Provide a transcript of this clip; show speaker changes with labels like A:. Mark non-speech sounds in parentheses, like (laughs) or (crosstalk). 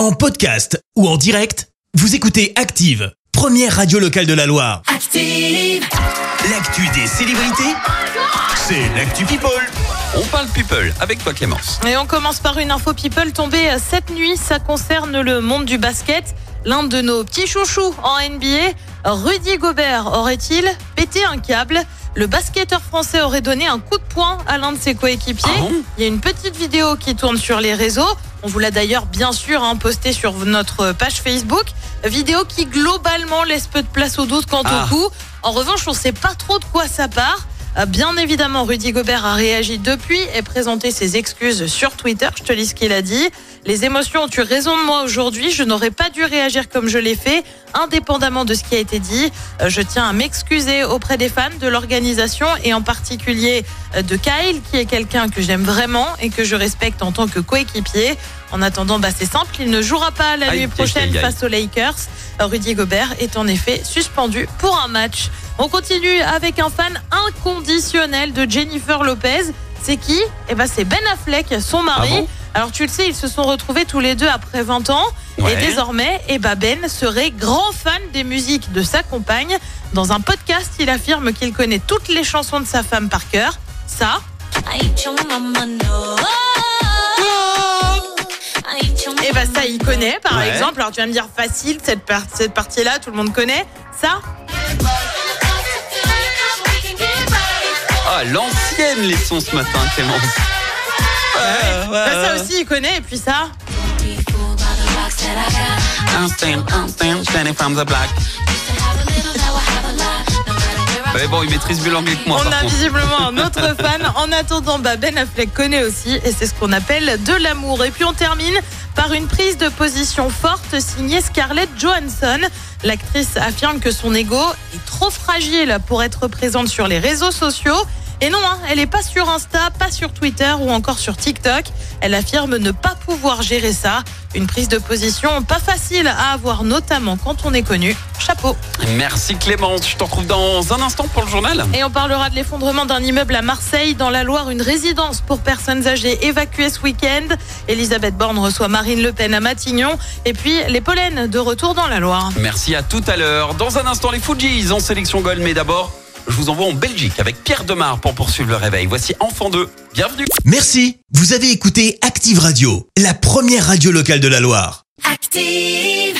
A: En podcast ou en direct, vous écoutez Active, première radio locale de la Loire.
B: Active.
A: L'actu des célébrités, c'est l'actu People.
C: On parle people avec toi Clémence.
D: Et on commence par une info people tombée cette nuit. Ça concerne le monde du basket. L'un de nos petits chouchous en NBA, Rudy Gobert, aurait-il pété un câble? Le basketteur français aurait donné un coup de poing à l'un de ses coéquipiers.
C: Ah bon?
D: Il y a une petite vidéo qui tourne sur les réseaux. On vous l'a d'ailleurs bien sûr hein, postée sur notre page Facebook. Vidéo qui globalement laisse peu de place au doute quant
C: Ah.
D: au coup. En revanche, on ne sait pas trop de quoi ça part. Euh, Bien évidemment, Rudy Gobert a réagi depuis et présenté ses excuses sur Twitter. Je te lis ce qu'il a dit. Les émotions ont eu raison de moi aujourd'hui. Je n'aurais pas dû réagir comme je l'ai fait, indépendamment de ce qui a été dit. Euh, Je tiens à m'excuser auprès des fans de l'organisation et en particulier euh, de Kyle, qui est quelqu'un que j'aime vraiment et que je respecte en tant que coéquipier. En attendant, bah, c'est simple, il ne jouera pas la nuit prochaine face aux Lakers. Rudy Gobert est en effet suspendu pour un match. On continue avec un fan inconditionnel de Jennifer Lopez. C'est qui? Eh ben, c'est Ben Affleck, son mari.
C: Ah bon?
D: Alors tu le sais, ils se sont retrouvés tous les deux après 20 ans.
C: Ouais.
D: Et désormais, eh ben Ben serait grand fan des musiques de sa compagne. Dans un podcast, il affirme qu'il connaît toutes les chansons de sa femme par cœur. Ça, ben ça, il connaît, par
C: Ouais.
D: exemple. Alors tu vas me dire facile, cette, par- cette partie-là, tout le monde connaît. Ça,
C: Ah, l'ancienne les sons ce matin Clémence. Ouais, ouais,
D: bah, ça aussi, il connaît. Et puis ça,
C: Instinct, instinct, standing from the black. Mais bon, il maîtrise mieux l'anglais que moi
D: on a
C: contre.
D: visiblement un autre (laughs) fan. En attendant, bah, Ben Affleck connaît aussi, et c'est ce qu'on appelle de l'amour. Et puis on termine par une prise de position forte signée Scarlett Johansson. L'actrice affirme que son ego est trop fragile pour être présente sur les réseaux sociaux. Et non, hein, elle n'est pas sur Insta, pas sur Twitter ou encore sur TikTok. Elle affirme ne pas pouvoir gérer ça. Une prise de position pas facile à avoir, notamment quand on est connu. Chapeau.
C: Merci Clémence, je te retrouve dans un instant pour le journal.
D: Et on parlera de l'effondrement d'un immeuble à Marseille, dans la Loire, une résidence pour personnes âgées évacuée ce week-end. Elisabeth Borne reçoit Marine Le Pen à Matignon. Et puis les pollens de retour dans la Loire.
C: Merci à tout à l'heure. Dans un instant, les Fujis en sélection gold, mais d'abord, je vous envoie en Belgique avec Pierre Demar pour poursuivre le réveil. Voici Enfant 2. Bienvenue.
A: Merci, vous avez écouté Active Radio, la première radio locale de la Loire.
B: Active.